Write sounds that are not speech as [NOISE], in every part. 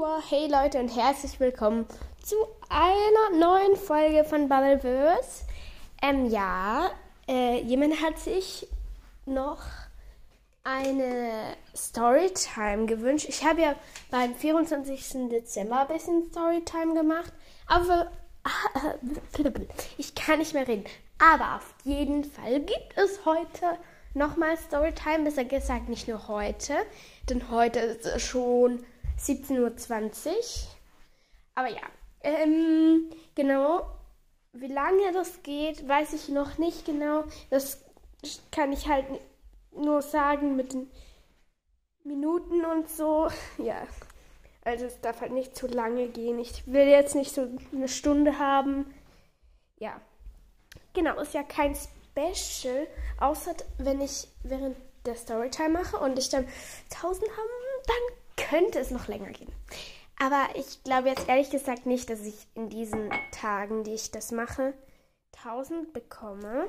Konnichiwa, hey Leute und herzlich willkommen zu einer neuen Folge von Bubbleverse. Ähm, ja, äh, jemand hat sich noch eine Storytime gewünscht. Ich habe ja beim 24. Dezember ein bisschen Storytime gemacht, aber [LAUGHS] ich kann nicht mehr reden. Aber auf jeden Fall gibt es heute nochmal Storytime, besser gesagt nicht nur heute, denn heute ist es schon 17.20 Uhr. Aber ja, ähm, genau, wie lange das geht, weiß ich noch nicht genau. Das kann ich halt nur sagen mit den Minuten und so. [LAUGHS] Ja, also es darf halt nicht zu lange gehen. Ich will jetzt nicht so eine Stunde haben. Ja, genau, ist ja kein Special, außer wenn ich während der Storytime mache und ich dann 1000 habe, dann könnte es noch länger gehen. Aber ich glaube jetzt ehrlich gesagt nicht, dass ich in diesen Tagen, die ich das mache, 1000 bekomme.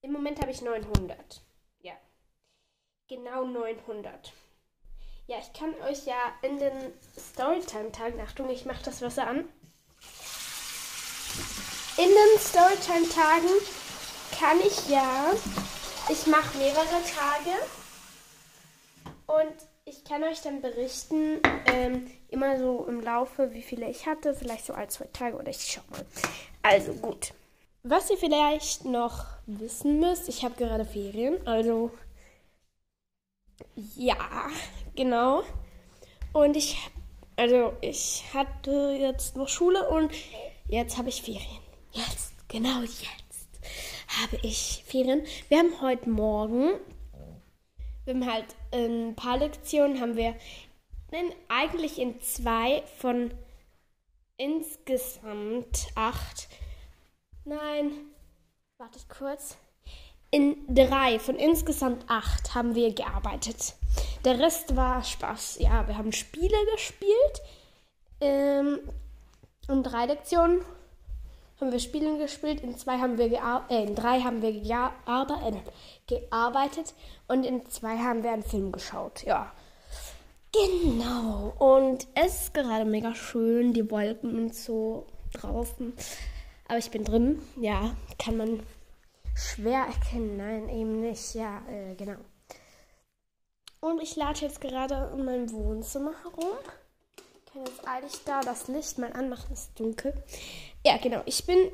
Im Moment habe ich 900. Ja. Genau 900. Ja, ich kann euch ja in den Storytime-Tagen, Achtung, ich mache das Wasser an. In den Storytime-Tagen kann ich ja, ich mache mehrere Tage und ich kann euch dann berichten, ähm, immer so im Laufe, wie viele ich hatte, vielleicht so ein, zwei Tage oder ich schau mal. Also gut. Was ihr vielleicht noch wissen müsst, ich habe gerade Ferien, also ja, genau. Und ich, also ich hatte jetzt noch Schule und jetzt habe ich Ferien. Jetzt, genau jetzt habe ich Ferien. Wir haben heute Morgen wir haben halt ein paar Lektionen, haben wir nein, eigentlich in zwei von insgesamt acht. Nein, warte kurz. In drei von insgesamt acht haben wir gearbeitet. Der Rest war Spaß. Ja, wir haben Spiele gespielt. Ähm, in drei Lektionen haben wir Spiele gespielt, in zwei haben wir äh, in drei haben wir gearbeitet, gearbeitet und in zwei haben wir einen Film geschaut. Ja. Genau. Und es ist gerade mega schön, die Wolken und so draußen. Aber ich bin drin. Ja, kann man schwer erkennen. Nein, eben nicht. Ja, äh, genau. Und ich lade jetzt gerade in meinem Wohnzimmer herum. Ich kann jetzt eigentlich da das Licht mal anmachen, ist dunkel. Ja, genau. Ich bin.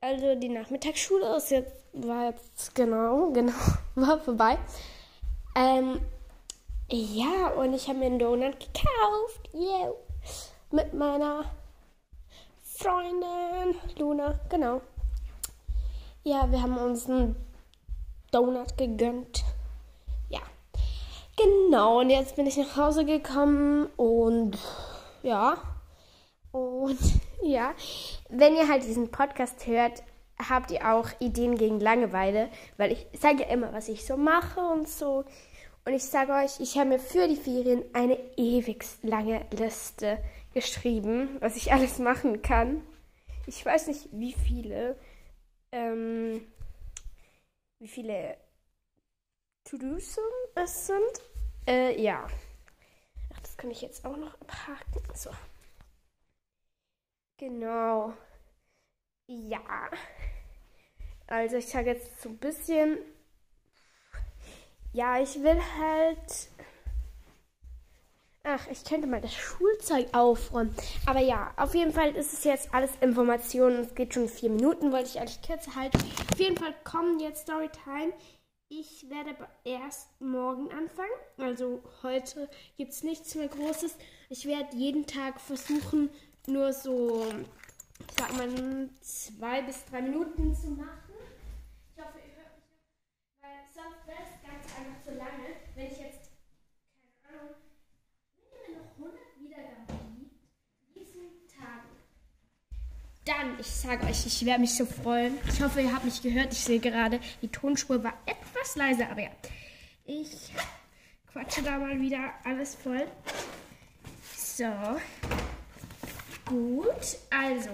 Also die Nachmittagsschule ist jetzt, war jetzt genau, [LAUGHS] genau, war vorbei. Ähm, ja, und ich habe mir einen Donut gekauft. Yeah. Mit meiner Freundin Luna, genau. Ja, wir haben uns einen Donut gegönnt. Genau, und jetzt bin ich nach Hause gekommen und ja. Und [LAUGHS] ja, wenn ihr halt diesen Podcast hört, habt ihr auch Ideen gegen Langeweile, weil ich sage ja immer, was ich so mache und so. Und ich sage euch, ich habe mir für die Ferien eine ewig lange Liste geschrieben, was ich alles machen kann. Ich weiß nicht, wie viele, ähm, wie viele To-Dos es sind. Äh, ja. Ach, das kann ich jetzt auch noch abhaken. So. Genau. Ja. Also ich sage jetzt so ein bisschen. Ja, ich will halt. Ach, ich könnte mal das Schulzeug aufräumen. Aber ja, auf jeden Fall ist es jetzt alles Informationen. Es geht schon vier Minuten, wollte ich eigentlich kürzer halten. Auf jeden Fall kommen jetzt Storytime. Ich werde erst morgen anfangen. Also heute gibt es nichts mehr Großes. Ich werde jeden Tag versuchen, nur so, ich sag mal, zwei bis drei Minuten zu machen. Ich hoffe, ihr hört mich noch, weil sonst wäre es ganz einfach zu lange, wenn ich jetzt, keine Ahnung, wenn ihr mir noch 100 Wiedergaben gibt, diesen Tagen. Dann, ich sage euch, ich werde mich so freuen. Ich hoffe, ihr habt mich gehört. Ich sehe gerade, die Tonspur war etwas leiser, aber ja. Ich quatsche da mal wieder alles voll. So. Gut, also,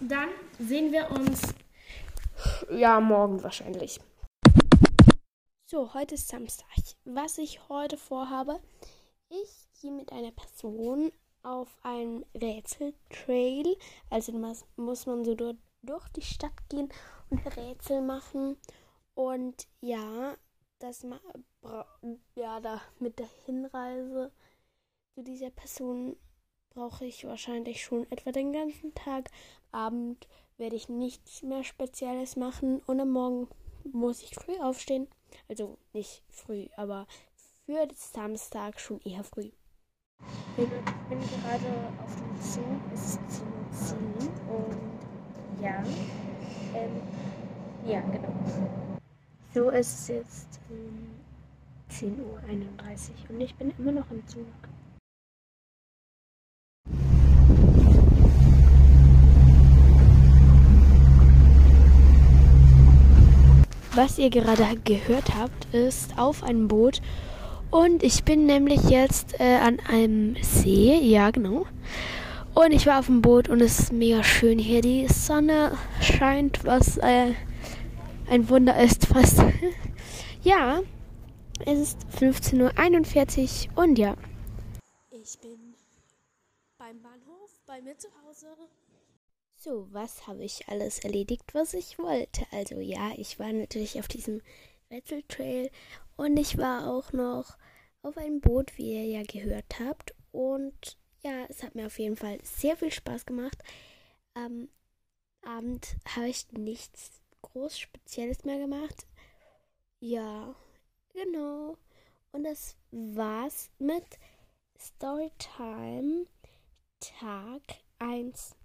dann sehen wir uns ja morgen wahrscheinlich. So, heute ist Samstag. Was ich heute vorhabe, ich gehe mit einer Person auf einem Rätseltrail. Also muss man so dort durch die Stadt gehen und Rätsel machen. Und ja, das ja da mit der Hinreise zu dieser Person brauche ich wahrscheinlich schon etwa den ganzen Tag. Abend werde ich nichts mehr Spezielles machen und am Morgen muss ich früh aufstehen. Also nicht früh, aber für Samstag schon eher früh. Ich bin gerade auf dem Zug, es ist 10 und ja, ähm, ja, genau. So ist es jetzt um 10.31 Uhr und ich bin immer noch im Zug. Was ihr gerade gehört habt, ist auf einem Boot. Und ich bin nämlich jetzt äh, an einem See. Ja, genau. Und ich war auf dem Boot und es ist mega schön hier. Die Sonne scheint, was äh, ein Wunder ist fast. [LAUGHS] ja, es ist 15.41 Uhr und ja. Ich bin beim Bahnhof bei mir zu Hause. So, was habe ich alles erledigt, was ich wollte? Also ja, ich war natürlich auf diesem Rätseltrail und ich war auch noch auf einem Boot, wie ihr ja gehört habt. Und ja, es hat mir auf jeden Fall sehr viel Spaß gemacht. Am Abend habe ich nichts groß Spezielles mehr gemacht. Ja, genau. Und das war's mit Storytime Tag 1.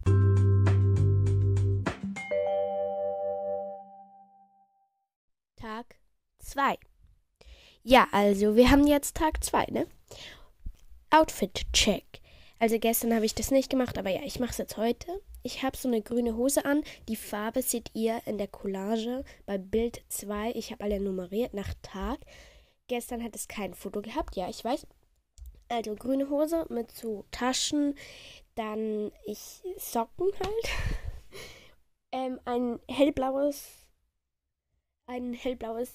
Tag 2. Ja, also wir haben jetzt Tag 2, ne? Outfit-Check. Also gestern habe ich das nicht gemacht, aber ja, ich mache es jetzt heute. Ich habe so eine grüne Hose an. Die Farbe seht ihr in der Collage bei Bild 2. Ich habe alle nummeriert nach Tag. Gestern hat es kein Foto gehabt, ja, ich weiß. Also grüne Hose mit so Taschen, dann ich Socken halt. [LAUGHS] ähm, ein hellblaues ein hellblaues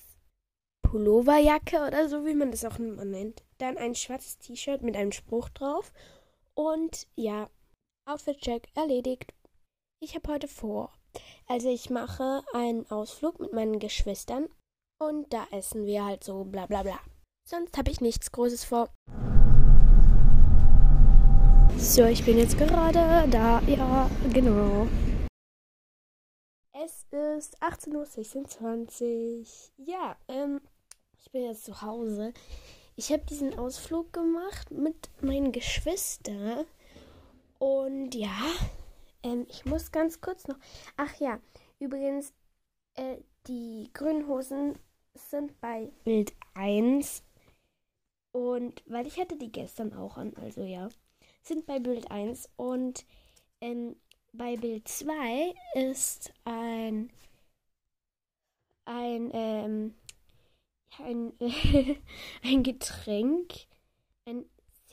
Pulloverjacke oder so, wie man das auch immer nennt. Dann ein schwarzes T-Shirt mit einem Spruch drauf. Und ja, Outfit-Check erledigt. Ich habe heute vor. Also ich mache einen Ausflug mit meinen Geschwistern und da essen wir halt so bla bla bla. Sonst habe ich nichts Großes vor. So, ich bin jetzt gerade da. Ja, genau. Es ist 18.26 Uhr. Ja, ähm, ich bin jetzt zu Hause. Ich habe diesen Ausflug gemacht mit meinen Geschwistern. Und ja, ähm, ich muss ganz kurz noch. Ach ja, übrigens, äh, die grünen Hosen sind bei Bild 1. Und weil ich hatte die gestern auch an, also ja, sind bei Bild 1. Und ähm, bei Bild 2 ist ein ein ähm, ein, [LAUGHS] ein Getränk, ein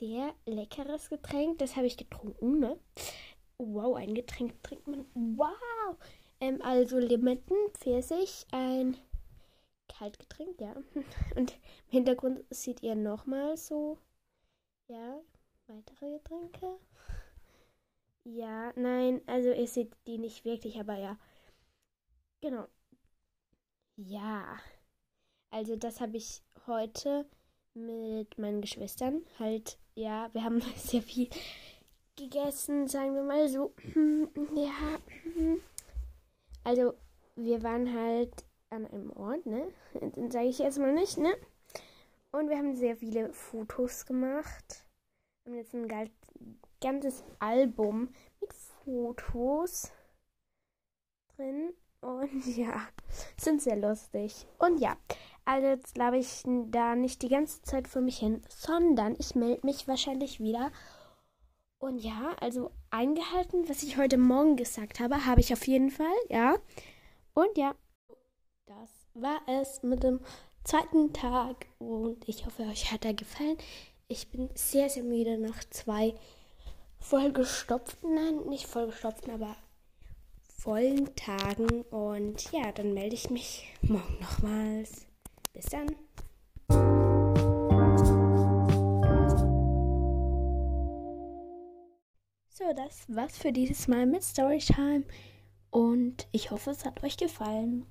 sehr leckeres Getränk. Das habe ich getrunken, ne? Wow, ein Getränk trinkt man. Wow! Ähm, also Limetten, Pfirsich, ein Kaltgetränk, ja. [LAUGHS] Und im Hintergrund seht ihr nochmal so, ja, weitere Getränke. Ja, nein, also ihr seht die nicht wirklich, aber ja. Genau. Ja. Also das habe ich heute mit meinen Geschwistern halt, ja, wir haben [LAUGHS] sehr viel gegessen, sagen wir mal so. [CLEARS THROAT] Ja. Also wir waren halt an einem Ort, ne? [LAUGHS] Den sage ich jetzt mal nicht, ne? Und wir haben sehr viele Fotos gemacht. Wir haben jetzt ein ganzes Album mit Fotos drin. Und [LAUGHS] ja, sind sehr lustig. Und ja, also jetzt glaube ich da nicht die ganze Zeit für mich hin, sondern ich melde mich wahrscheinlich wieder. Und ja, also eingehalten, was ich heute Morgen gesagt habe, habe ich auf jeden Fall, ja. Und ja, das war es mit dem zweiten Tag. Und ich hoffe, euch hat er gefallen. Ich bin sehr, sehr müde nach zwei vollgestopften, nein, nicht vollgestopften, aber vollen Tagen. Und ja, dann melde ich mich morgen nochmals. Bis dann. So, das war's für dieses Mal mit Storytime und ich hoffe, es hat euch gefallen.